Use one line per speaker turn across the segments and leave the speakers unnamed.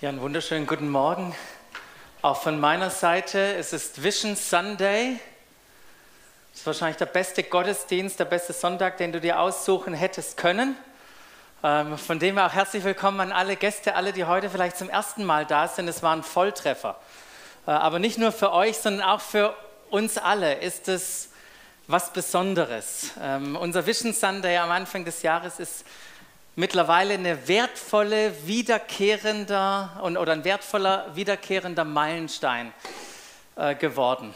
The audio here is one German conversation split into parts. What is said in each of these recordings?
Ja, einen wunderschönen guten Morgen. Auch von meiner Seite. Es ist Vision Sunday. Das ist wahrscheinlich der beste Gottesdienst, der beste Sonntag, den du dir aussuchen hättest können. Ähm, von dem her auch herzlich willkommen an alle Gäste, alle, die heute vielleicht zum ersten Mal da sind. Es war ein Volltreffer. Äh, aber nicht nur für euch, sondern auch für uns alle ist es was Besonderes. Ähm, unser Vision Sunday am Anfang des Jahres ist mittlerweile eine wertvolle, wiederkehrender oder ein wertvoller, wiederkehrender Meilenstein äh, geworden.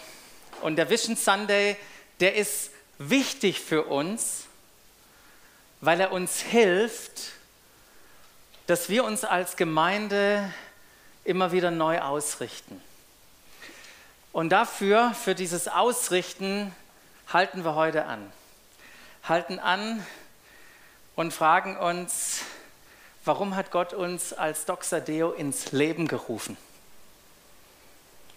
Und der Vision Sunday, der ist wichtig für uns, weil er uns hilft, dass wir uns als Gemeinde immer wieder neu ausrichten. Und dafür, für dieses Ausrichten, halten wir heute an. Halten an und fragen uns, warum hat Gott uns als Doxadeo ins Leben gerufen?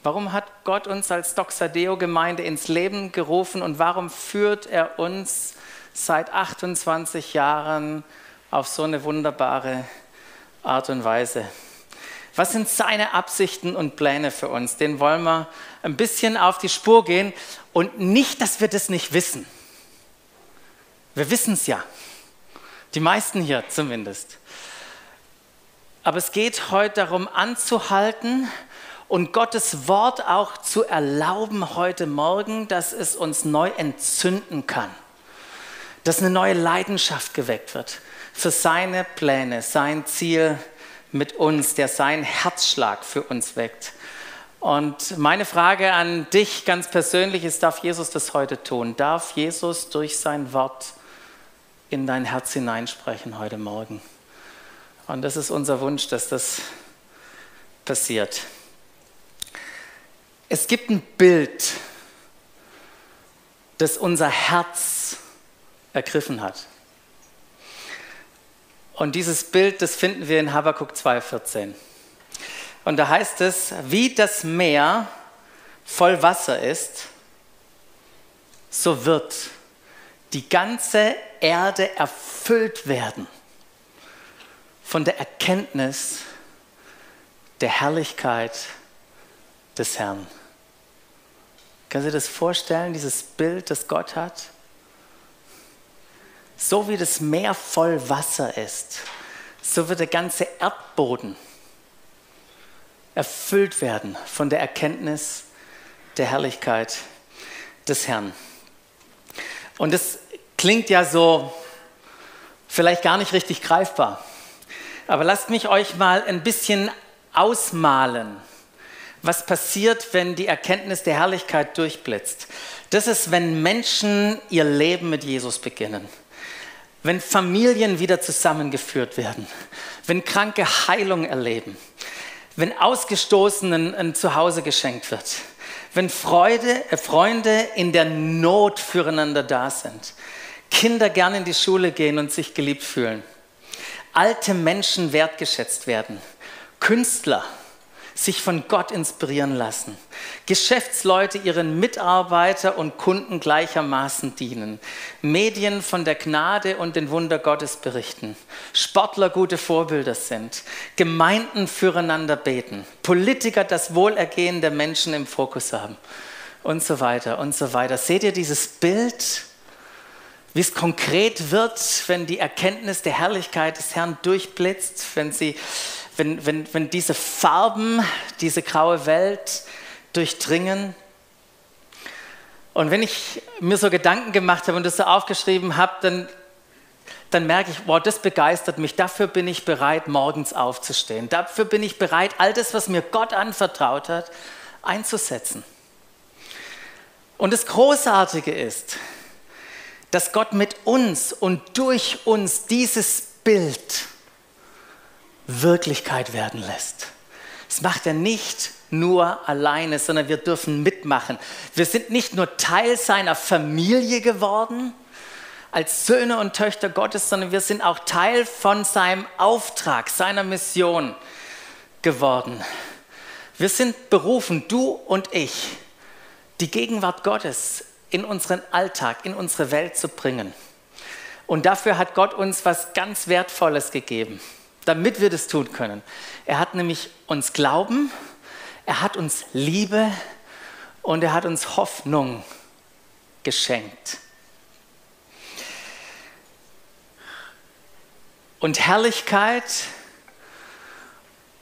Warum hat Gott uns als Doxadeo-Gemeinde ins Leben gerufen und warum führt er uns seit 28 Jahren auf so eine wunderbare Art und Weise? Was sind seine Absichten und Pläne für uns? Den wollen wir ein bisschen auf die Spur gehen und nicht, dass wir das nicht wissen. Wir wissen es ja. Die meisten hier zumindest. Aber es geht heute darum, anzuhalten und Gottes Wort auch zu erlauben heute Morgen, dass es uns neu entzünden kann. Dass eine neue Leidenschaft geweckt wird für seine Pläne, sein Ziel mit uns, der seinen Herzschlag für uns weckt. Und meine Frage an dich ganz persönlich ist, darf Jesus das heute tun? Darf Jesus durch sein Wort in dein Herz hineinsprechen heute Morgen. Und das ist unser Wunsch, dass das passiert. Es gibt ein Bild, das unser Herz ergriffen hat. Und dieses Bild, das finden wir in Habakkuk 2,14. Und da heißt es, wie das Meer voll Wasser ist, so wird die ganze Erde erfüllt werden von der Erkenntnis der Herrlichkeit des Herrn. Du dir das vorstellen, dieses Bild, das Gott hat? So wie das Meer voll Wasser ist, so wird der ganze Erdboden erfüllt werden von der Erkenntnis der Herrlichkeit des Herrn. Und das klingt ja so vielleicht gar nicht richtig greifbar. Aber lasst mich euch mal ein bisschen ausmalen, was passiert, wenn die Erkenntnis der Herrlichkeit durchblitzt. Das ist, wenn Menschen ihr Leben mit Jesus beginnen. Wenn Familien wieder zusammengeführt werden. Wenn Kranke Heilung erleben. Wenn Ausgestoßenen ein Zuhause geschenkt wird wenn Freude, äh, Freunde in der Not füreinander da sind, Kinder gerne in die Schule gehen und sich geliebt fühlen, alte Menschen wertgeschätzt werden, Künstler sich von Gott inspirieren lassen. Geschäftsleute ihren Mitarbeiter und Kunden gleichermaßen dienen. Medien von der Gnade und den Wunder Gottes berichten. Sportler gute Vorbilder sind. Gemeinden füreinander beten. Politiker das Wohlergehen der Menschen im Fokus haben. Und so weiter und so weiter. Seht ihr dieses Bild? wie es konkret wird, wenn die Erkenntnis der Herrlichkeit des Herrn durchblitzt, wenn sie wenn, wenn, wenn diese Farben diese graue Welt durchdringen. Und wenn ich mir so Gedanken gemacht habe und das so aufgeschrieben habe, dann, dann merke ich, wow, das begeistert mich. Dafür bin ich bereit, morgens aufzustehen. Dafür bin ich bereit, all das, was mir Gott anvertraut hat, einzusetzen. Und das Großartige ist, dass Gott mit uns und durch uns dieses Bild Wirklichkeit werden lässt. Das macht er nicht nur alleine, sondern wir dürfen mitmachen. Wir sind nicht nur Teil seiner Familie geworden, als Söhne und Töchter Gottes, sondern wir sind auch Teil von seinem Auftrag, seiner Mission geworden. Wir sind berufen, du und ich, die Gegenwart Gottes in unseren Alltag, in unsere Welt zu bringen. Und dafür hat Gott uns was ganz Wertvolles gegeben damit wir das tun können. Er hat nämlich uns Glauben, er hat uns Liebe und er hat uns Hoffnung geschenkt. Und Herrlichkeit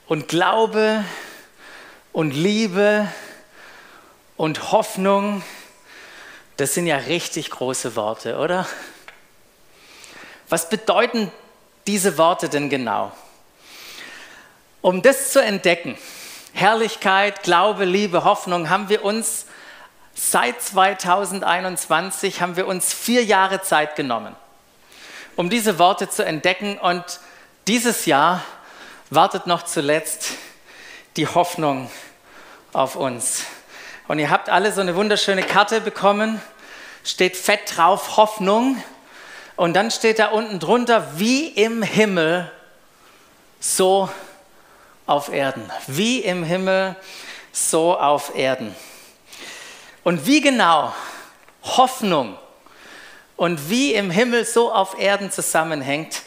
und Glaube und Liebe und Hoffnung, das sind ja richtig große Worte, oder? Was bedeuten diese Worte denn genau? Um das zu entdecken, Herrlichkeit, Glaube, Liebe, Hoffnung, haben wir uns seit 2021 haben wir uns vier Jahre Zeit genommen, um diese Worte zu entdecken. Und dieses Jahr wartet noch zuletzt die Hoffnung auf uns. Und ihr habt alle so eine wunderschöne Karte bekommen, steht fett drauf Hoffnung. Und dann steht da unten drunter, wie im Himmel, so auf Erden. Wie im Himmel, so auf Erden. Und wie genau Hoffnung und wie im Himmel so auf Erden zusammenhängt,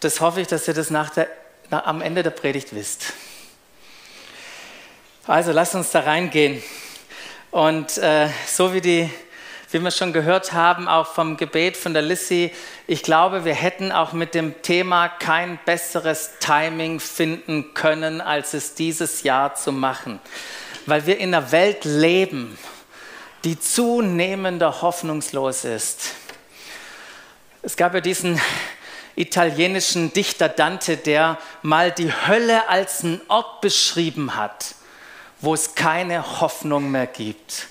das hoffe ich, dass ihr das nach der, nach, am Ende der Predigt wisst. Also lasst uns da reingehen. Und äh, so wie die wie wir schon gehört haben, auch vom Gebet von der Lissy, ich glaube, wir hätten auch mit dem Thema kein besseres Timing finden können, als es dieses Jahr zu machen. Weil wir in einer Welt leben, die zunehmender hoffnungslos ist. Es gab ja diesen italienischen Dichter Dante, der mal die Hölle als einen Ort beschrieben hat, wo es keine Hoffnung mehr gibt.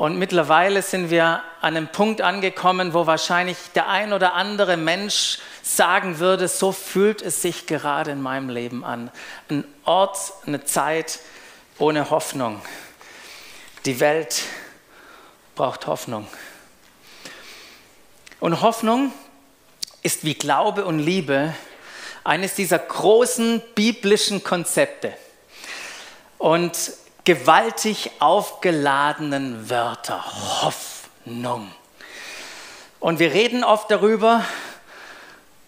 Und mittlerweile sind wir an einem Punkt angekommen, wo wahrscheinlich der ein oder andere Mensch sagen würde, so fühlt es sich gerade in meinem Leben an. Ein Ort, eine Zeit ohne Hoffnung. Die Welt braucht Hoffnung. Und Hoffnung ist wie Glaube und Liebe eines dieser großen biblischen Konzepte. Und gewaltig aufgeladenen Wörter. Hoffnung. Und wir reden oft darüber,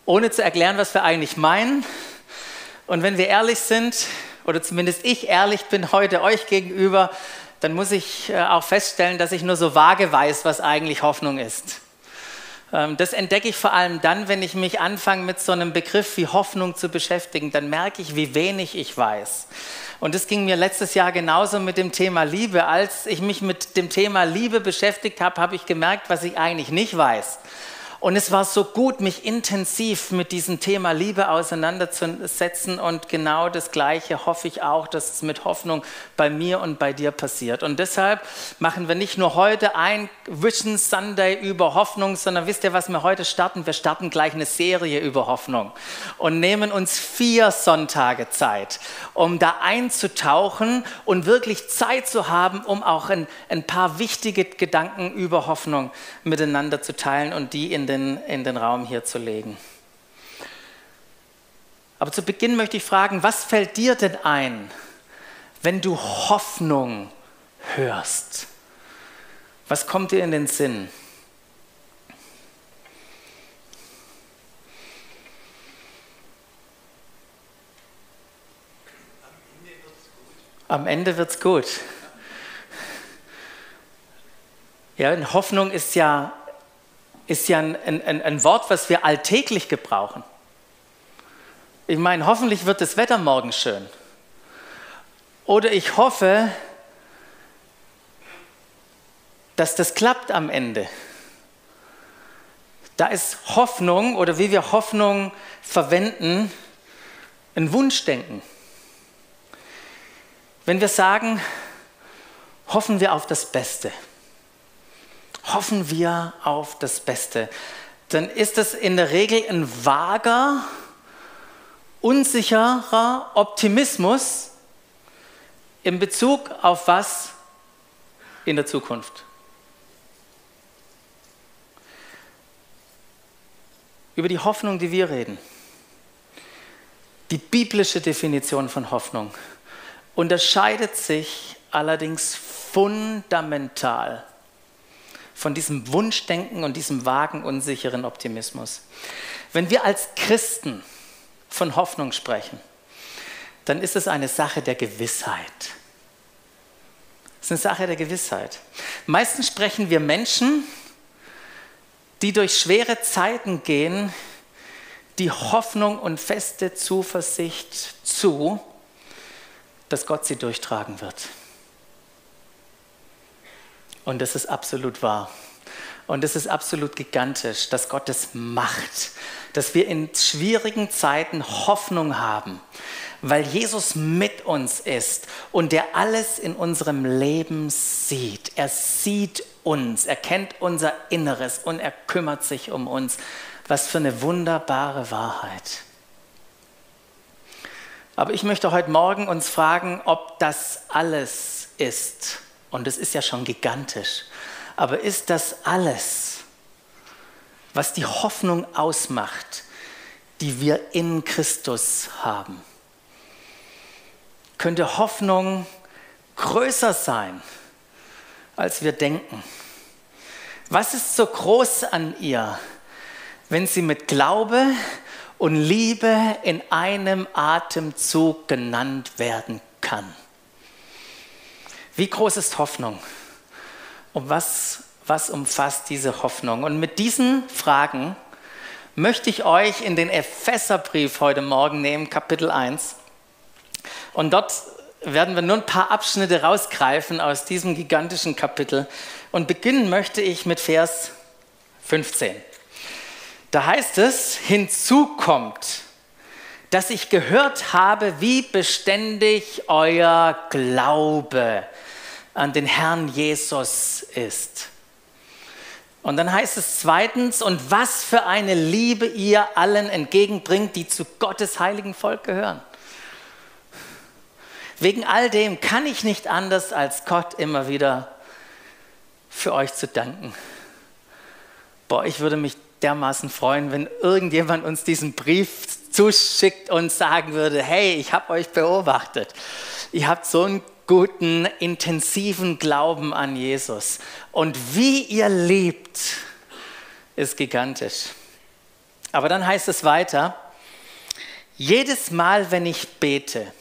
ohne zu erklären, was wir eigentlich meinen. Und wenn wir ehrlich sind, oder zumindest ich ehrlich bin heute euch gegenüber, dann muss ich äh, auch feststellen, dass ich nur so vage weiß, was eigentlich Hoffnung ist. Ähm, das entdecke ich vor allem dann, wenn ich mich anfange mit so einem Begriff wie Hoffnung zu beschäftigen. Dann merke ich, wie wenig ich weiß. Und es ging mir letztes Jahr genauso mit dem Thema Liebe. Als ich mich mit dem Thema Liebe beschäftigt habe, habe ich gemerkt, was ich eigentlich nicht weiß. Und es war so gut, mich intensiv mit diesem Thema Liebe auseinanderzusetzen. Und genau das Gleiche hoffe ich auch, dass es mit Hoffnung bei mir und bei dir passiert. Und deshalb machen wir nicht nur heute ein Vision Sunday über Hoffnung, sondern wisst ihr, was wir heute starten? Wir starten gleich eine Serie über Hoffnung und nehmen uns vier Sonntage Zeit, um da einzutauchen und wirklich Zeit zu haben, um auch ein, ein paar wichtige Gedanken über Hoffnung miteinander zu teilen und die in den, in den Raum hier zu legen. Aber zu Beginn möchte ich fragen, was fällt dir denn ein, wenn du Hoffnung hörst? Was kommt dir in den Sinn? Am Ende wird es gut. Ja, Hoffnung ist ja ist ja ein, ein, ein Wort, was wir alltäglich gebrauchen. Ich meine, hoffentlich wird das Wetter morgen schön. Oder ich hoffe, dass das klappt am Ende. Da ist Hoffnung oder wie wir Hoffnung verwenden, ein Wunschdenken. Wenn wir sagen, hoffen wir auf das Beste hoffen wir auf das Beste, dann ist es in der Regel ein vager, unsicherer Optimismus in Bezug auf was in der Zukunft. Über die Hoffnung, die wir reden. Die biblische Definition von Hoffnung unterscheidet sich allerdings fundamental von diesem Wunschdenken und diesem vagen, unsicheren Optimismus. Wenn wir als Christen von Hoffnung sprechen, dann ist es eine Sache der Gewissheit. Es ist eine Sache der Gewissheit. Meistens sprechen wir Menschen, die durch schwere Zeiten gehen, die Hoffnung und feste Zuversicht zu, dass Gott sie durchtragen wird. Und das ist absolut wahr. Und es ist absolut gigantisch, dass Gott es macht, dass wir in schwierigen Zeiten Hoffnung haben, weil Jesus mit uns ist und der alles in unserem Leben sieht. Er sieht uns, er kennt unser Inneres und er kümmert sich um uns. Was für eine wunderbare Wahrheit. Aber ich möchte heute Morgen uns fragen, ob das alles ist. Und es ist ja schon gigantisch. Aber ist das alles, was die Hoffnung ausmacht, die wir in Christus haben? Könnte Hoffnung größer sein, als wir denken? Was ist so groß an ihr, wenn sie mit Glaube und Liebe in einem Atemzug genannt werden kann? Wie groß ist Hoffnung? Und was, was umfasst diese Hoffnung? Und mit diesen Fragen möchte ich euch in den Epheserbrief heute Morgen nehmen, Kapitel 1. Und dort werden wir nur ein paar Abschnitte rausgreifen aus diesem gigantischen Kapitel. Und beginnen möchte ich mit Vers 15. Da heißt es, hinzu kommt, dass ich gehört habe, wie beständig euer Glaube an den Herrn Jesus ist. Und dann heißt es zweitens, und was für eine Liebe ihr allen entgegenbringt, die zu Gottes heiligen Volk gehören. Wegen all dem kann ich nicht anders, als Gott immer wieder für euch zu danken. Boah, ich würde mich dermaßen freuen, wenn irgendjemand uns diesen Brief zuschickt und sagen würde, hey, ich habe euch beobachtet. Ihr habt so einen guten, intensiven Glauben an Jesus. Und wie ihr lebt, ist gigantisch. Aber dann heißt es weiter, jedes Mal, wenn ich bete,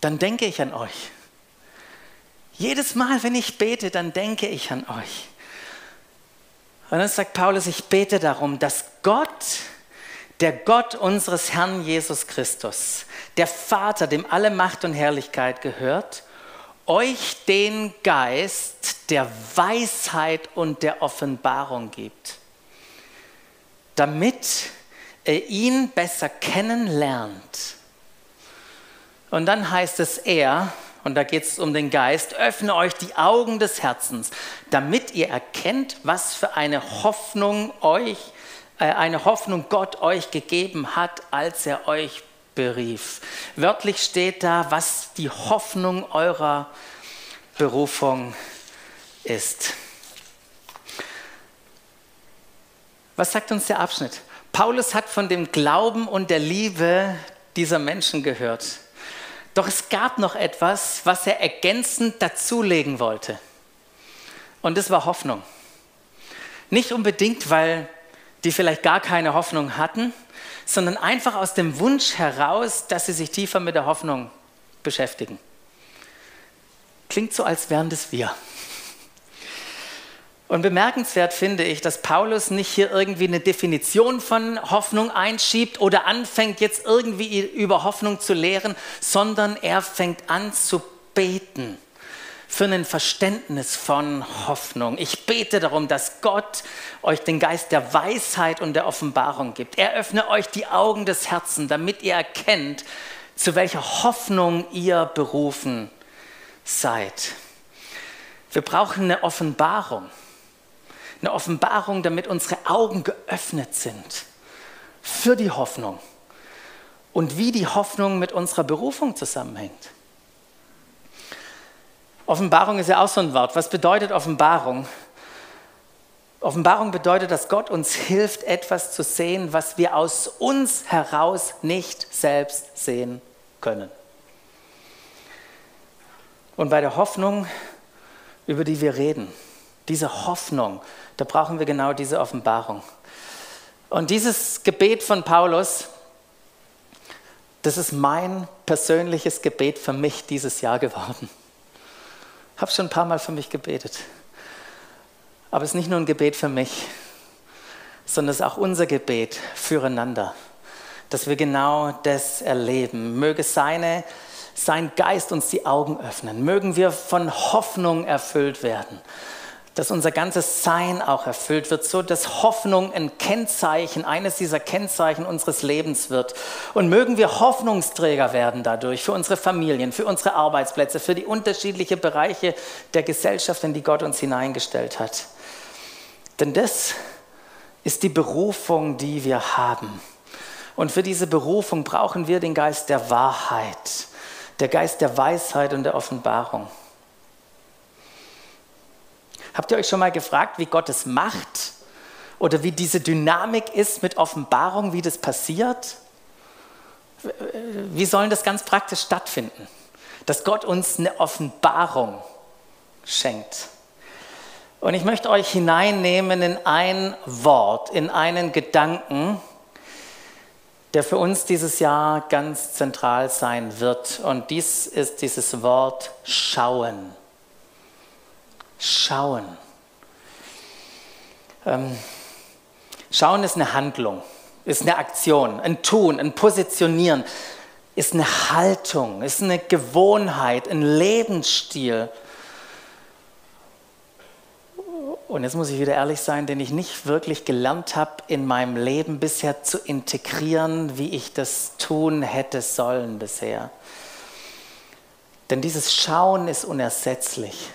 dann denke ich an euch. Jedes Mal, wenn ich bete, dann denke ich an euch. Und dann sagt Paulus, ich bete darum, dass Gott, der Gott unseres Herrn Jesus Christus, der Vater, dem alle Macht und Herrlichkeit gehört, euch den Geist der Weisheit und der Offenbarung gibt, damit ihr ihn besser kennenlernt. Und dann heißt es er, und da geht es um den Geist, öffne euch die Augen des Herzens, damit ihr erkennt, was für eine Hoffnung euch, eine Hoffnung Gott euch gegeben hat, als er euch berief. Wörtlich steht da, was die Hoffnung eurer Berufung ist. Was sagt uns der Abschnitt? Paulus hat von dem Glauben und der Liebe dieser Menschen gehört. Doch es gab noch etwas, was er ergänzend dazulegen wollte. Und das war Hoffnung. Nicht unbedingt, weil die vielleicht gar keine Hoffnung hatten, sondern einfach aus dem Wunsch heraus, dass sie sich tiefer mit der Hoffnung beschäftigen. Klingt so, als wären das wir. Und bemerkenswert finde ich, dass Paulus nicht hier irgendwie eine Definition von Hoffnung einschiebt oder anfängt jetzt irgendwie über Hoffnung zu lehren, sondern er fängt an zu beten für ein Verständnis von Hoffnung. Ich bete darum, dass Gott euch den Geist der Weisheit und der Offenbarung gibt. Er öffne euch die Augen des Herzens, damit ihr erkennt, zu welcher Hoffnung ihr berufen seid. Wir brauchen eine Offenbarung. Eine Offenbarung, damit unsere Augen geöffnet sind für die Hoffnung und wie die Hoffnung mit unserer Berufung zusammenhängt. Offenbarung ist ja auch so ein Wort. Was bedeutet Offenbarung? Offenbarung bedeutet, dass Gott uns hilft, etwas zu sehen, was wir aus uns heraus nicht selbst sehen können. Und bei der Hoffnung, über die wir reden, diese Hoffnung, da brauchen wir genau diese Offenbarung. Und dieses Gebet von Paulus, das ist mein persönliches Gebet für mich dieses Jahr geworden. Habe schon ein paar Mal für mich gebetet. Aber es ist nicht nur ein Gebet für mich, sondern es ist auch unser Gebet füreinander, dass wir genau das erleben. Möge seine, sein Geist uns die Augen öffnen. Mögen wir von Hoffnung erfüllt werden dass unser ganzes Sein auch erfüllt wird, so dass Hoffnung ein Kennzeichen, eines dieser Kennzeichen unseres Lebens wird. Und mögen wir Hoffnungsträger werden dadurch für unsere Familien, für unsere Arbeitsplätze, für die unterschiedlichen Bereiche der Gesellschaft, in die Gott uns hineingestellt hat. Denn das ist die Berufung, die wir haben. Und für diese Berufung brauchen wir den Geist der Wahrheit, der Geist der Weisheit und der Offenbarung. Habt ihr euch schon mal gefragt, wie Gott es macht? Oder wie diese Dynamik ist mit Offenbarung, wie das passiert? Wie soll das ganz praktisch stattfinden? Dass Gott uns eine Offenbarung schenkt. Und ich möchte euch hineinnehmen in ein Wort, in einen Gedanken, der für uns dieses Jahr ganz zentral sein wird. Und dies ist dieses Wort schauen schauen. Ähm, schauen ist eine Handlung, ist eine Aktion, ein Tun, ein Positionieren, ist eine Haltung, ist eine Gewohnheit, ein Lebensstil. Und jetzt muss ich wieder ehrlich sein, den ich nicht wirklich gelernt habe, in meinem Leben bisher zu integrieren, wie ich das tun hätte sollen bisher. Denn dieses Schauen ist unersetzlich.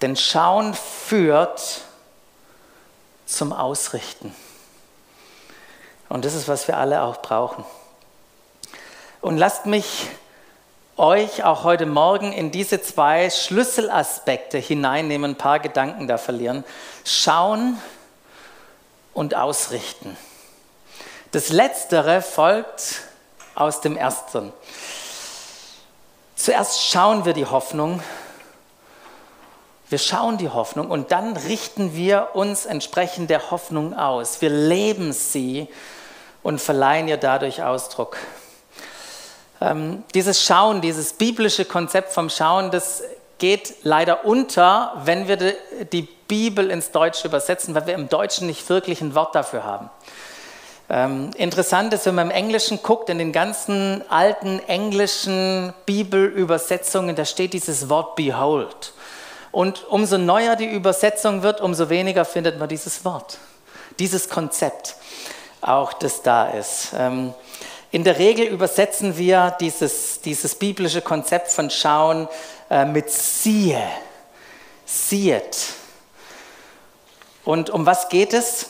Denn Schauen führt zum Ausrichten. Und das ist, was wir alle auch brauchen. Und lasst mich euch auch heute Morgen in diese zwei Schlüsselaspekte hineinnehmen, ein paar Gedanken da verlieren. Schauen und ausrichten. Das Letztere folgt aus dem Ersten. Zuerst schauen wir die Hoffnung wir schauen die Hoffnung und dann richten wir uns entsprechend der Hoffnung aus. Wir leben sie und verleihen ihr dadurch Ausdruck. Ähm, dieses Schauen, dieses biblische Konzept vom Schauen, das geht leider unter, wenn wir die, Bibel ins Deutsche übersetzen, weil wir im Deutschen nicht wirklich ein Wort dafür haben. Ähm, interessant ist, wenn man im Englischen guckt, in den ganzen alten englischen Bibelübersetzungen, da steht dieses Wort Behold. Und umso neuer die Übersetzung wird, umso weniger findet man dieses Wort, dieses Konzept, auch das da ist. Ähm, in der Regel übersetzen wir dieses, dieses biblische Konzept von Schauen äh, mit siehe, siehet. Und um was geht es,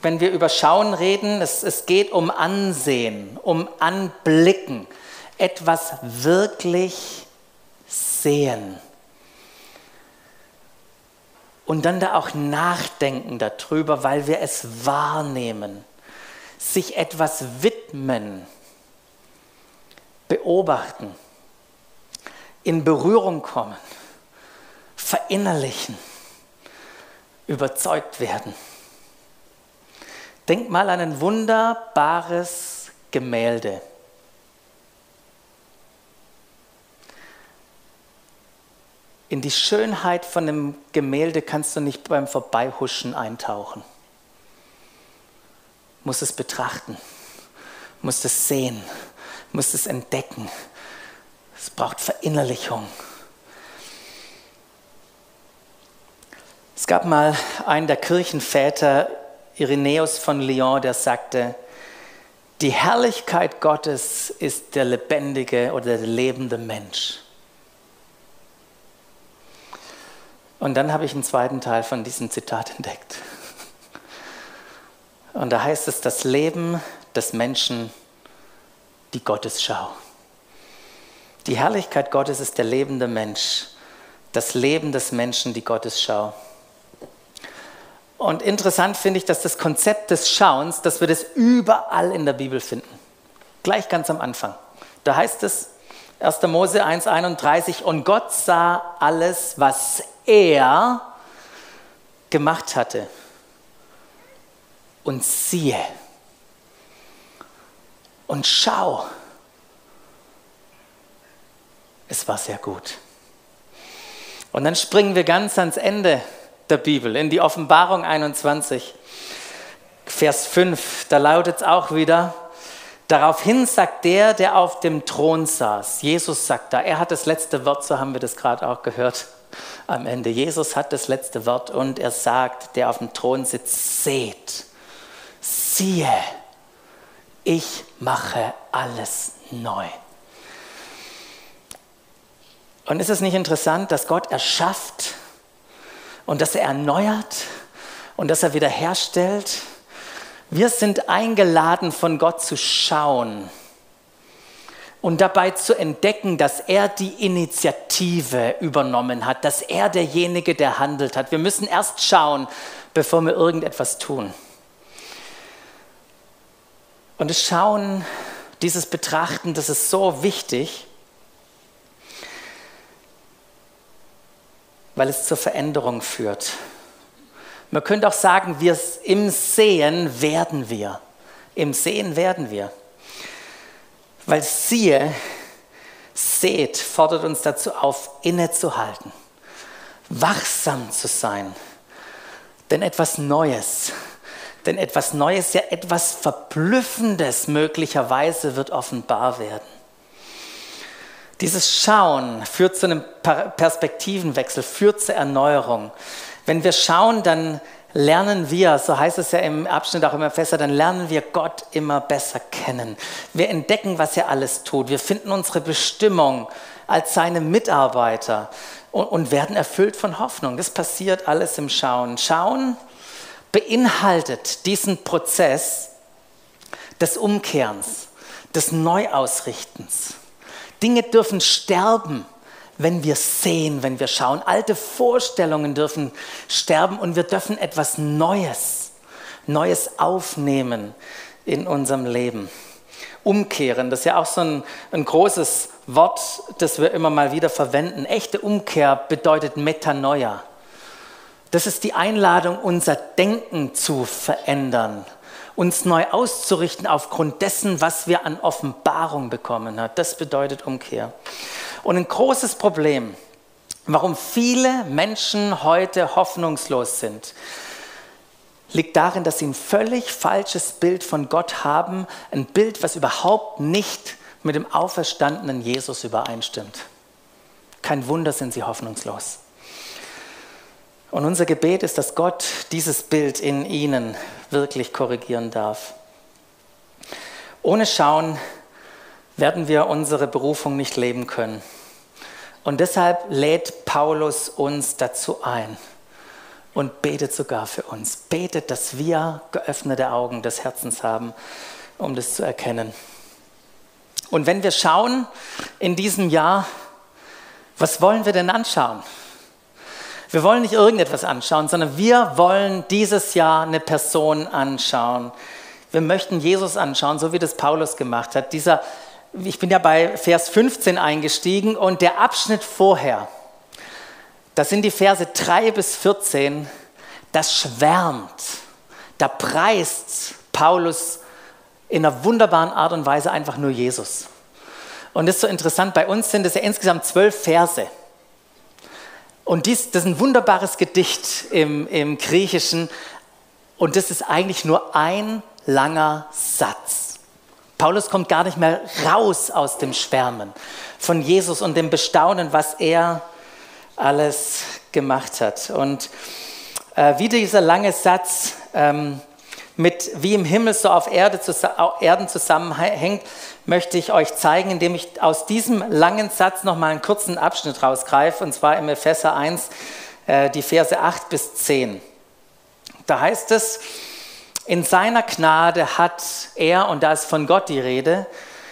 wenn wir über Schauen reden? Es, es geht um Ansehen, um Anblicken, etwas wirklich sehen und dann da auch nachdenken darüber, weil wir es wahrnehmen, sich etwas widmen, beobachten, in Berührung kommen, verinnerlichen, überzeugt werden. Denk mal an ein wunderbares Gemälde. In die Schönheit von einem Gemälde kannst du nicht beim Vorbeihuschen eintauchen. Du musst es betrachten, du musst es sehen, du musst es entdecken. Es braucht Verinnerlichung. Es gab mal einen der Kirchenväter, Irenäus von Lyon, der sagte, die Herrlichkeit Gottes ist der lebendige oder der lebende Mensch. Und dann habe ich einen zweiten Teil von diesem Zitat entdeckt. Und da heißt es, das Leben des Menschen, die Gottesschau. Die Herrlichkeit Gottes ist der lebende Mensch. Das Leben des Menschen, die Gottesschau. Und interessant finde ich, dass das Konzept des Schauens, dass wir das überall in der Bibel finden. Gleich ganz am Anfang. Da heißt es, 1. Mose 1,31, und Gott sah alles, was er gemacht hatte. und siehe und schau, es war sehr gut. Und dann springen wir ganz ans Ende der Bibel, in die Offenbarung 21, Vers 5. Da lautet es auch wieder, daraufhin sagt der, der auf dem Thron saß, Jesus sagt da, er hat das letzte Wort, so haben wir das gerade auch gehört am Ende. Jesus hat das letzte Wort und er sagt, der auf dem Thron sitzt, seht, siehe, ich mache alles neu. Und ist es nicht interessant, dass Gott erschafft und dass er erneuert und dass er wiederherstellt? Wir sind eingeladen, von Gott zu schauen und dabei zu entdecken, dass er die Initiative übernommen hat, dass er derjenige, der handelt hat. Wir müssen erst schauen, bevor wir irgendetwas tun. Und das Schauen, dieses Betrachten, das ist so wichtig, weil es zur Veränderung führt. Man könnte auch sagen, wir im Sehen werden wir. Im Sehen werden wir. Weil siehe, seht, fordert uns dazu auf, innezuhalten, wachsam zu sein. Denn etwas Neues, denn etwas Neues, ja etwas Verblüffendes möglicherweise wird offenbar werden. Dieses Schauen führt zu einem Perspektivenwechsel, führt zur Erneuerung. Wenn wir schauen, dann lernen wir, so heißt es ja im Abschnitt auch immer Epheser, dann lernen wir Gott immer besser kennen. Wir entdecken, was er alles tut. Wir finden unsere Bestimmung als seine Mitarbeiter und, und werden erfüllt von Hoffnung. Das passiert alles im Schauen. Schauen beinhaltet diesen Prozess des Umkehrens, des Neuausrichtens. Dinge dürfen sterben, wenn wir sehen, wenn wir schauen. Alte Vorstellungen dürfen sterben und wir dürfen etwas Neues, Neues aufnehmen in unserem Leben. Umkehren, das ist ja auch so ein, ein großes Wort, das wir immer mal wieder verwenden. Echte Umkehr bedeutet Metanoia. Das ist die Einladung, unser Denken zu verändern, uns neu auszurichten aufgrund dessen, was wir an Offenbarung bekommen haben. Das bedeutet Umkehr. Und ein großes Problem, warum viele Menschen heute hoffnungslos sind, liegt darin, dass sie ein völlig falsches Bild von Gott haben, ein Bild, was überhaupt nicht mit dem auferstandenen Jesus übereinstimmt. Kein Wunder sind sie hoffnungslos. Und unser Gebet ist, dass Gott dieses Bild in ihnen wirklich korrigieren darf. Ohne Schauen werden wir unsere Berufung nicht leben können. Und deshalb lädt Paulus uns dazu ein und betet sogar für uns. Betet, dass wir geöffnete Augen des Herzens haben, um das zu erkennen. Und wenn wir schauen in diesem Jahr, was wollen wir denn anschauen? Wir wollen nicht irgendetwas anschauen, sondern wir wollen dieses Jahr eine Person anschauen. Wir möchten Jesus anschauen, so wie das Paulus gemacht hat. Dieser, ich bin ja bei Vers 15 eingestiegen und der Abschnitt vorher, das sind die Verse 3 bis 14, das schwärmt, da preist Paulus in einer wunderbaren Art und Weise einfach nur Jesus. Und das ist so interessant, bei uns sind es ja insgesamt zwölf Verse. Und dies, das ist ein wunderbares Gedicht im, im Griechischen und das ist eigentlich nur ein langer Satz. Paulus kommt gar nicht mehr raus aus dem Schwärmen von Jesus und dem Bestaunen, was er alles gemacht hat. Und äh, wie dieser lange Satz ähm, mit wie im Himmel so auf Erde, Erden zusammenhängt, möchte ich euch zeigen, indem ich aus diesem langen Satz nochmal einen kurzen Abschnitt rausgreife, und zwar im Epheser 1, äh, die Verse 8 bis 10. Da heißt es, in seiner Gnade hat er, und da ist von Gott die Rede,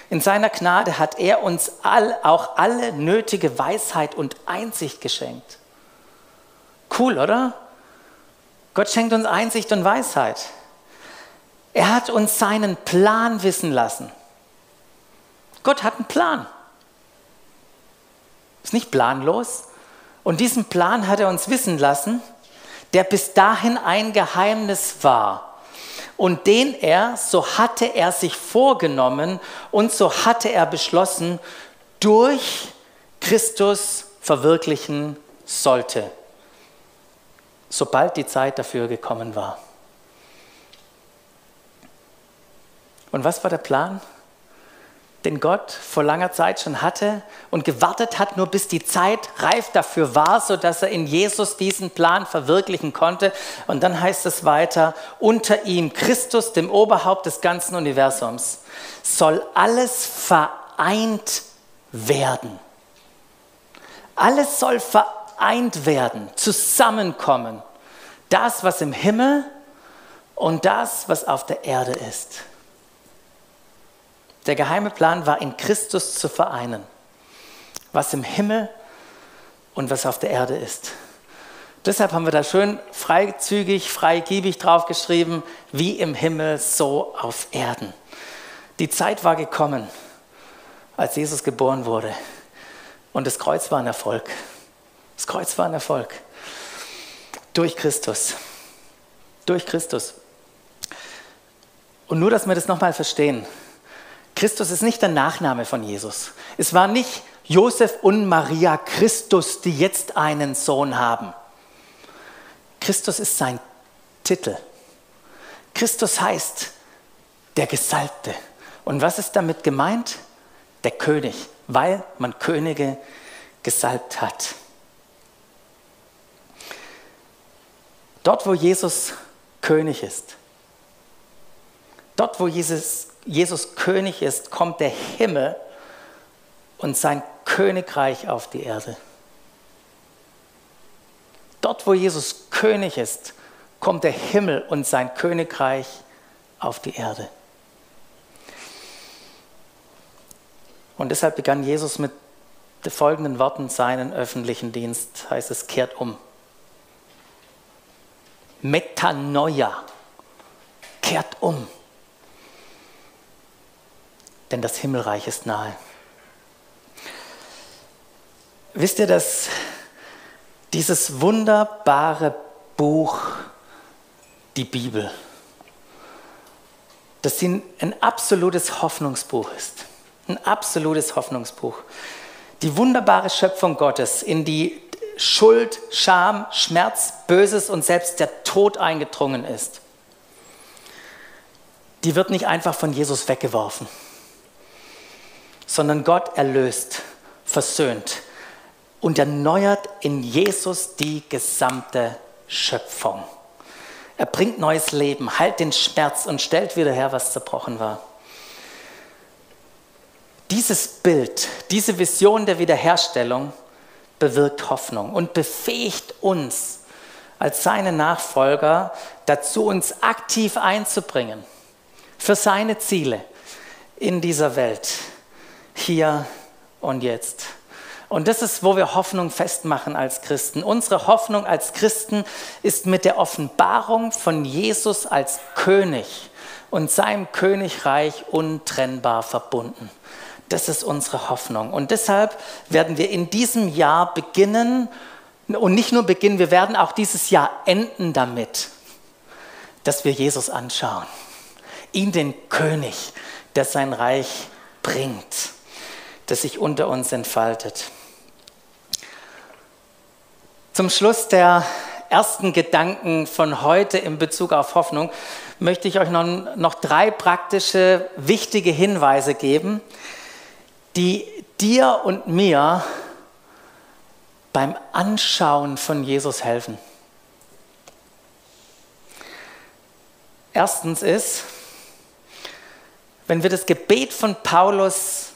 in seiner Gnade hat er uns all, auch alle nötige Weisheit und Einsicht geschenkt. Cool, oder? Gott schenkt uns Einsicht und Weisheit. Er hat uns seinen Plan wissen lassen. Gott hat einen Plan. Ist nicht planlos. Und diesen Plan hat er uns wissen lassen, der bis dahin ein Geheimnis war und den er, so hatte er sich vorgenommen und so hatte er beschlossen, durch Christus verwirklichen sollte, sobald die Zeit dafür gekommen war. Und was war der Plan? Den Gott vor langer Zeit schon hatte und gewartet hat, nur bis die Zeit reif dafür war, sodass er in Jesus diesen Plan verwirklichen konnte. Und dann heißt es weiter, unter ihm, Christus, dem Oberhaupt des ganzen Universums, soll alles vereint werden. Alles soll vereint werden, zusammenkommen. Das, was im Himmel und das, was auf der Erde ist. Der geheime Plan war, in Christus zu vereinen, was im Himmel und was auf der Erde ist. Deshalb haben wir da schön freizügig, freigiebig draufgeschrieben, wie im Himmel, so auf Erden. Die Zeit war gekommen, als Jesus geboren wurde. Und das Kreuz war ein Erfolg. Das Kreuz war ein Erfolg. Durch Christus. Durch Christus. Und nur, dass wir das nochmal verstehen. Christus ist nicht der Nachname von Jesus. Es war nicht Josef und Maria Christus, die jetzt einen Sohn haben. Christus ist sein Titel. Christus heißt der Gesalbte. Und was ist damit gemeint? Der König, weil man Könige gesalbt hat. Dort, wo Jesus König ist, dort, wo Jesus Jesus König ist, kommt der Himmel und sein Königreich auf die Erde. Dort, wo Jesus König ist, kommt der Himmel und sein Königreich auf die Erde. Und deshalb begann Jesus mit den folgenden Worten seinen öffentlichen Dienst, heißt es, kehrt um. Metanoia, kehrt um denn das Himmelreich ist nahe. Wisst ihr, dass dieses wunderbare Buch, die Bibel, dass sie ein absolutes Hoffnungsbuch ist. Ein absolutes Hoffnungsbuch. Die wunderbare Schöpfung Gottes, in die Schuld, Scham, Schmerz, Böses und selbst der Tod eingedrungen ist, die wird nicht einfach von Jesus weggeworfen sondern Gott erlöst, versöhnt und erneuert in Jesus die gesamte Schöpfung. Er bringt neues Leben, heilt den Schmerz und stellt wieder her, was zerbrochen war. Dieses Bild, diese Vision der Wiederherstellung bewirkt Hoffnung und befähigt uns als seine Nachfolger dazu, uns aktiv einzubringen für seine Ziele in dieser Welt hier und jetzt. Und das ist, wo wir Hoffnung festmachen als Christen. Unsere Hoffnung als Christen ist mit der Offenbarung von Jesus als König und seinem Königreich untrennbar verbunden. Das ist unsere Hoffnung. Und deshalb werden wir in diesem Jahr beginnen, und nicht nur beginnen, wir werden auch dieses Jahr enden damit, dass wir Jesus anschauen. Ihn, den König, der sein Reich bringt das sich unter uns entfaltet. Zum Schluss der ersten Gedanken von heute in Bezug auf Hoffnung möchte ich euch noch, noch drei praktische, wichtige Hinweise geben, die dir und mir beim Anschauen von Jesus helfen. Erstens ist, wenn wir das Gebet von Paulus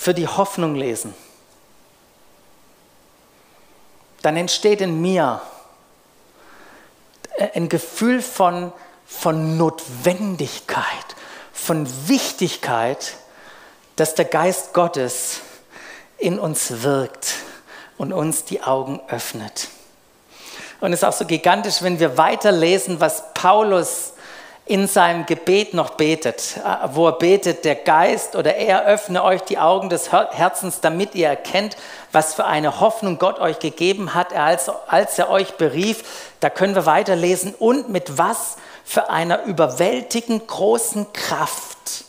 für die Hoffnung lesen, dann entsteht in mir ein Gefühl von, von Notwendigkeit, von Wichtigkeit, dass der Geist Gottes in uns wirkt und uns die Augen öffnet. Und es ist auch so gigantisch, wenn wir weiterlesen, was Paulus in seinem Gebet noch betet, äh, wo er betet, der Geist oder er öffne euch die Augen des Herzens, damit ihr erkennt, was für eine Hoffnung Gott euch gegeben hat, als, als er euch berief. Da können wir weiterlesen und mit was für einer überwältigend großen Kraft.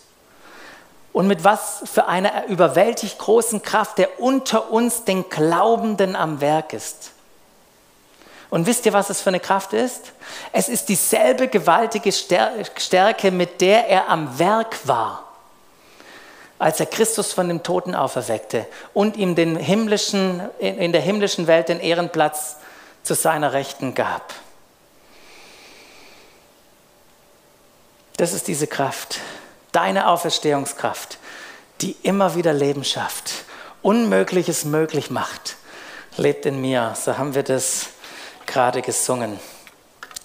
Und mit was für einer überwältigend großen Kraft, der unter uns den Glaubenden am Werk ist. Und wisst ihr, was es für eine Kraft ist? Es ist dieselbe gewaltige Stärke, mit der er am Werk war, als er Christus von dem Toten auferweckte und ihm den himmlischen, in der himmlischen Welt den Ehrenplatz zu seiner Rechten gab. Das ist diese Kraft, deine Auferstehungskraft, die immer wieder Leben schafft, Unmögliches möglich macht. Lebt in mir, so haben wir das gerade gesungen.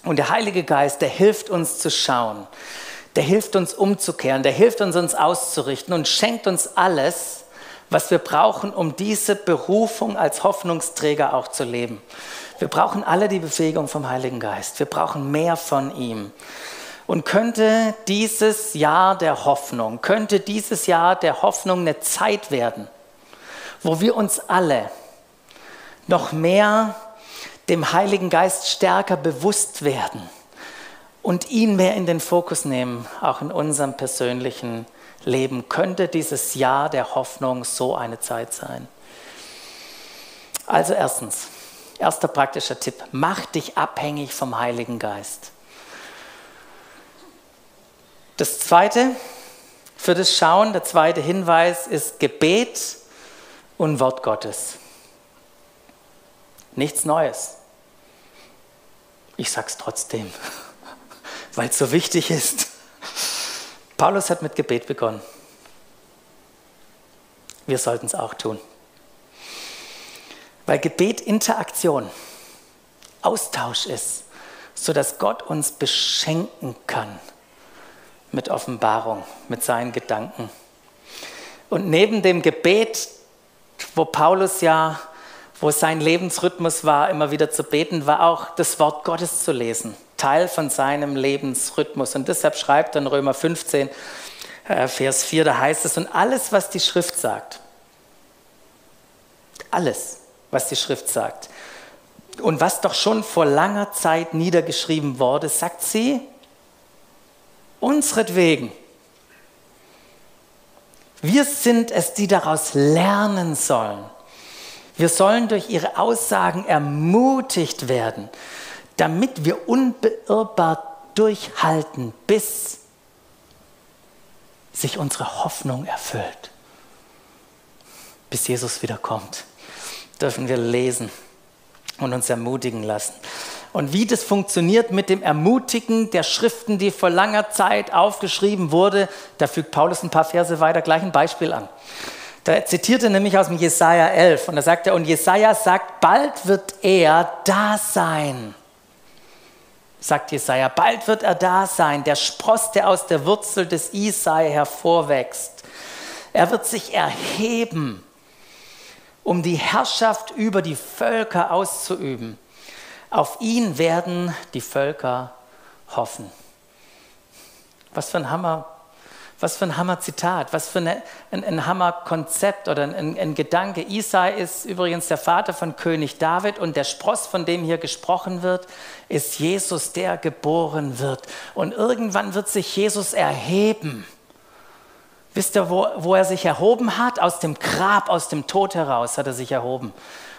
Und der Heilige Geist, der hilft uns zu schauen, der hilft uns umzukehren, der hilft uns, uns auszurichten und schenkt uns alles, was wir brauchen, um diese Berufung als Hoffnungsträger auch zu leben. Wir brauchen alle die Befähigung vom Heiligen Geist. Wir brauchen mehr von ihm. Und könnte dieses Jahr der Hoffnung, könnte dieses Jahr der Hoffnung eine Zeit werden, wo wir uns alle noch mehr dem Heiligen Geist stärker bewusst werden und ihn mehr in den Fokus nehmen, auch in unserem persönlichen Leben. Könnte dieses Jahr der Hoffnung so eine Zeit sein? Also erstens, erster praktischer Tipp, mach dich abhängig vom Heiligen Geist. Das zweite, für das Schauen, der zweite Hinweis ist Gebet und Wort Gottes. Nichts Neues. Ich sag's trotzdem, weil es so wichtig ist. Paulus hat mit Gebet begonnen. Wir sollten es auch tun. Weil Gebet Interaktion, Austausch ist, sodass Gott uns beschenken kann mit Offenbarung, mit seinen Gedanken. Und neben dem Gebet, wo Paulus ja, wo sein Lebensrhythmus war, immer wieder zu beten, war auch das Wort Gottes zu lesen, Teil von seinem Lebensrhythmus. Und deshalb schreibt dann Römer 15, äh, Vers 4, da heißt es, und alles, was die Schrift sagt, alles, was die Schrift sagt, und was doch schon vor langer Zeit niedergeschrieben wurde, sagt sie, Unsretwegen. Wir sind es, die daraus lernen sollen. Wir sollen durch ihre Aussagen ermutigt werden, damit wir unbeirrbar durchhalten, bis sich unsere Hoffnung erfüllt. Bis Jesus wiederkommt, dürfen wir lesen und uns ermutigen lassen. Und wie das funktioniert mit dem Ermutigen der Schriften, die vor langer Zeit aufgeschrieben wurde, da fügt Paulus ein paar Verse weiter gleich ein Beispiel an. Da zitiert er nämlich aus dem Jesaja 11 und da sagt er, und Jesaja sagt, bald wird er da sein. Sagt Jesaja, bald wird er da sein, der Spross, der aus der Wurzel des Isai hervorwächst. Er wird sich erheben, um die Herrschaft über die Völker auszuüben. Auf ihn werden die Völker hoffen. Was für ein Hammer, was für ein Hammer-Zitat, was für eine, ein, ein Hammer-Konzept oder ein, ein, Gedanke. Isai ist übrigens der Vater von König David und der Spross, von dem hier gesprochen wird, ist Jesus, der geboren wird. Und irgendwann wird sich Jesus erheben. Wisst ihr, wo, wo er sich erhoben hat? Aus dem Grab, aus dem Tod heraus hat er sich erhoben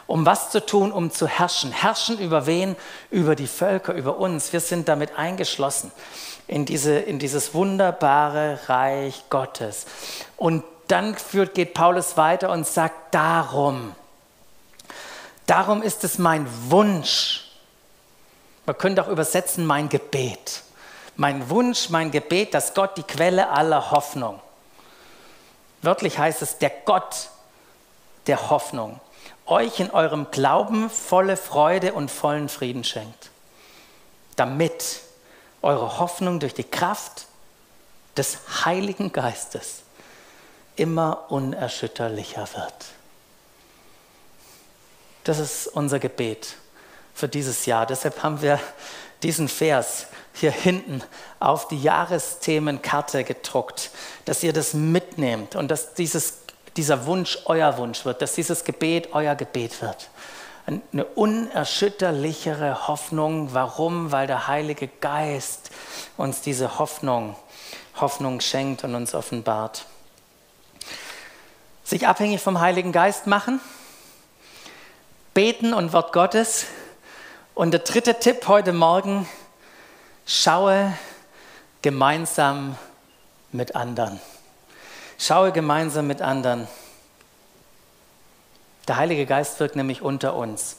um was zu tun, um zu herrschen. Herrschen über wen? Über die Völker, über uns. Wir sind damit eingeschlossen in, diese, in dieses wunderbare Reich Gottes. Und dann führt, geht Paulus weiter und sagt, darum, darum ist es mein Wunsch. Man könnte auch übersetzen, mein Gebet. Mein Wunsch, mein Gebet, dass Gott die Quelle aller Hoffnung. Wörtlich heißt es, der Gott der Hoffnung euch in eurem Glauben volle Freude und vollen Frieden schenkt, damit eure Hoffnung durch die Kraft des Heiligen Geistes immer unerschütterlicher wird. Das ist unser Gebet für dieses Jahr. Deshalb haben wir diesen Vers hier hinten auf die Jahresthemenkarte gedruckt, dass ihr das mitnehmt und dass dieses dieser Wunsch euer Wunsch wird, dass dieses Gebet euer Gebet wird. eine unerschütterlichere Hoffnung. Warum? Weil der Heilige Geist uns diese Hoffnung, Hoffnung schenkt und uns offenbart. Sich abhängig vom Heiligen Geist machen, beten und Wort Gottes. Und der dritte Tipp heute Morgen, schaue gemeinsam mit anderen. Schaue gemeinsam mit anderen. Der Heilige Geist wirkt nämlich unter uns.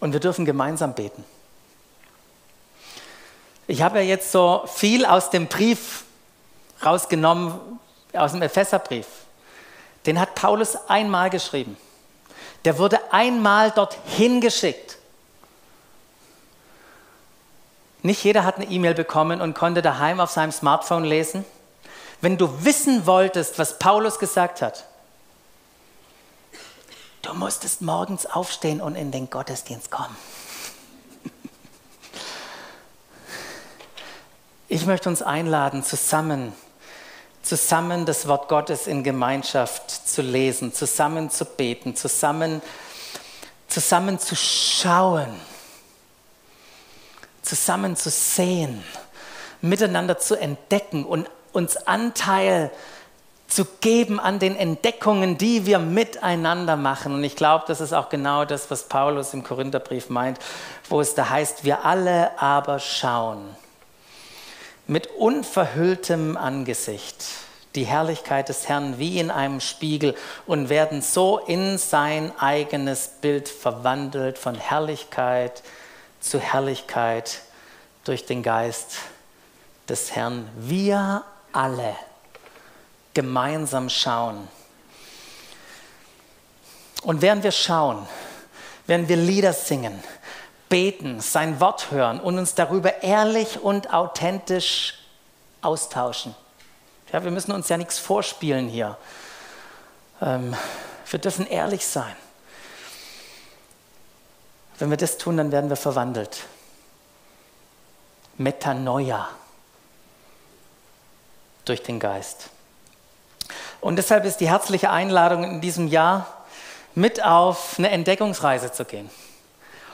Und wir dürfen gemeinsam beten. Ich habe ja jetzt so viel aus dem Brief rausgenommen, aus dem Epheserbrief. Den hat Paulus einmal geschrieben. Der wurde einmal dorthin geschickt. Nicht jeder hat eine E-Mail bekommen und konnte daheim auf seinem Smartphone lesen. Wenn du wissen wolltest, was Paulus gesagt hat, du musstest morgens aufstehen und in den Gottesdienst kommen. Ich möchte uns einladen, zusammen, zusammen das Wort Gottes in Gemeinschaft zu lesen, zusammen zu beten, zusammen, zusammen zu schauen, zusammen zu sehen, miteinander zu entdecken und uns Anteil zu geben an den Entdeckungen, die wir miteinander machen. Und ich glaube, das ist auch genau das, was Paulus im Korintherbrief meint, wo es da heißt, wir alle aber schauen mit unverhülltem Angesicht die Herrlichkeit des Herrn wie in einem Spiegel und werden so in sein eigenes Bild verwandelt von Herrlichkeit zu Herrlichkeit durch den Geist des Herrn. Wir alle gemeinsam schauen. Und während wir schauen, während wir Lieder singen, beten, sein Wort hören und uns darüber ehrlich und authentisch austauschen. Ja, wir müssen uns ja nichts vorspielen hier. Ähm, wir dürfen ehrlich sein. Wenn wir das tun, dann werden wir verwandelt. Metanoia durch den Geist. Und deshalb ist die herzliche Einladung in diesem Jahr, mit auf eine Entdeckungsreise zu gehen.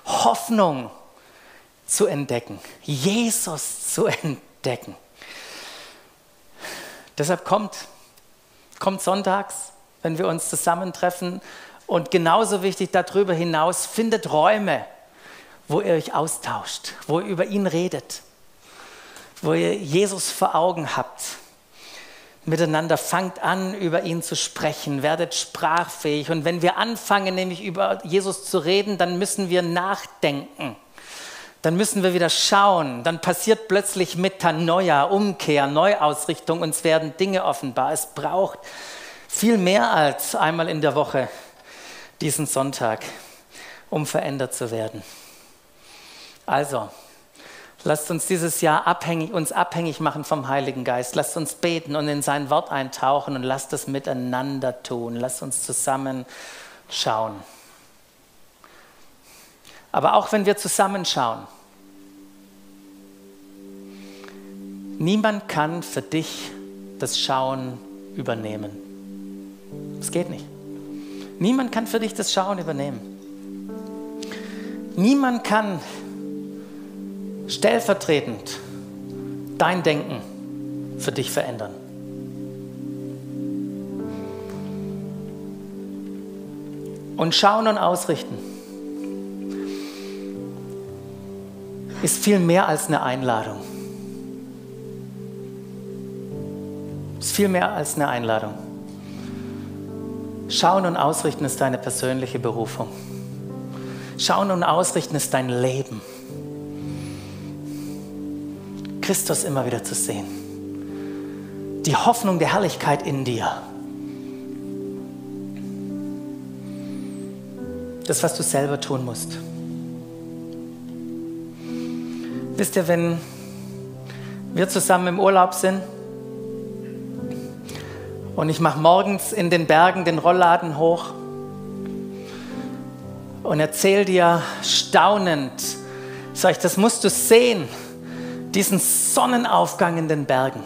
Hoffnung zu entdecken, Jesus zu entdecken. Deshalb kommt, kommt sonntags, wenn wir uns zusammentreffen und genauso wichtig darüber hinaus, findet Räume, wo ihr euch austauscht, wo ihr über ihn redet, wo ihr Jesus vor Augen habt miteinander, fangt an, über ihn zu sprechen, werdet sprachfähig. Und wenn wir anfangen, nämlich über Jesus zu reden, dann müssen wir nachdenken. Dann müssen wir wieder schauen. Dann passiert plötzlich Metanoia, Umkehr, Neuausrichtung. Uns werden Dinge offenbar. Es braucht viel mehr als einmal in der Woche diesen Sonntag, um verändert zu werden. Also, Lasst uns dieses Jahr abhängig, uns abhängig machen vom Heiligen Geist. Lasst uns beten und in sein Wort eintauchen und lasst es miteinander tun. Lasst uns zusammen schauen. Aber auch wenn wir zusammenschauen, niemand kann für dich das Schauen übernehmen. Es geht nicht. Niemand kann für dich das Schauen übernehmen. Niemand kann stellvertretend dein Denken für dich verändern. Und schauen und ausrichten ist viel mehr als eine Einladung. Ist viel mehr als eine Einladung. Schauen und ausrichten ist deine persönliche Berufung. Schauen und ausrichten ist dein Leben. Christus immer wieder zu sehen. Die Hoffnung der Herrlichkeit in dir. Das, was du selber tun musst. Wisst ihr, wenn wir zusammen im Urlaub sind und ich mache morgens in den Bergen den Rollladen hoch und erzähle dir staunend, sag ich, das musst du sehen diesen Sonnenaufgang in den Bergen,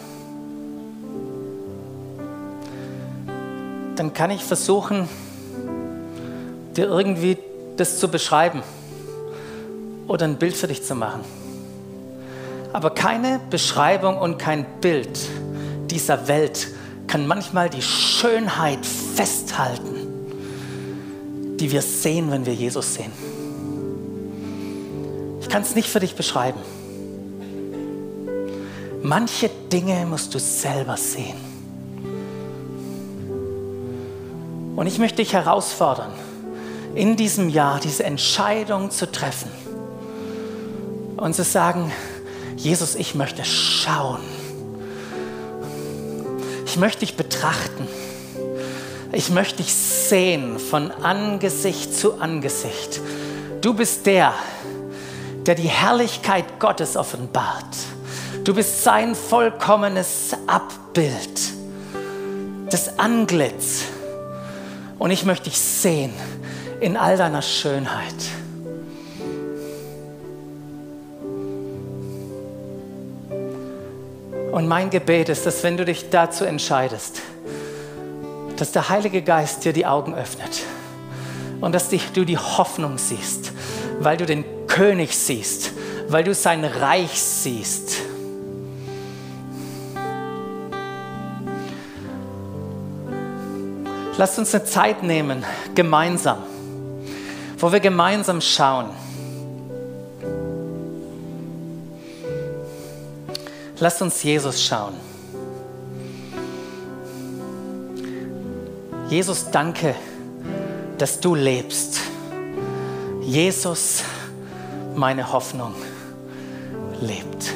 dann kann ich versuchen, dir irgendwie das zu beschreiben oder ein Bild für dich zu machen. Aber keine Beschreibung und kein Bild dieser Welt kann manchmal die Schönheit festhalten, die wir sehen, wenn wir Jesus sehen. Ich kann es nicht für dich beschreiben. Manche Dinge musst du selber sehen. Und ich möchte dich herausfordern, in diesem Jahr diese Entscheidung zu treffen und zu sagen, Jesus, ich möchte schauen. Ich möchte dich betrachten. Ich möchte dich sehen von Angesicht zu Angesicht. Du bist der, der die Herrlichkeit Gottes offenbart. Du bist sein vollkommenes Abbild, das Antlitz. Und ich möchte dich sehen in all deiner Schönheit. Und mein Gebet ist, dass wenn du dich dazu entscheidest, dass der Heilige Geist dir die Augen öffnet und dass du die Hoffnung siehst, weil du den König siehst, weil du sein Reich siehst. Lasst uns eine Zeit nehmen, gemeinsam, wo wir gemeinsam schauen. Lasst uns Jesus schauen. Jesus, danke, dass du lebst. Jesus, meine Hoffnung, lebt.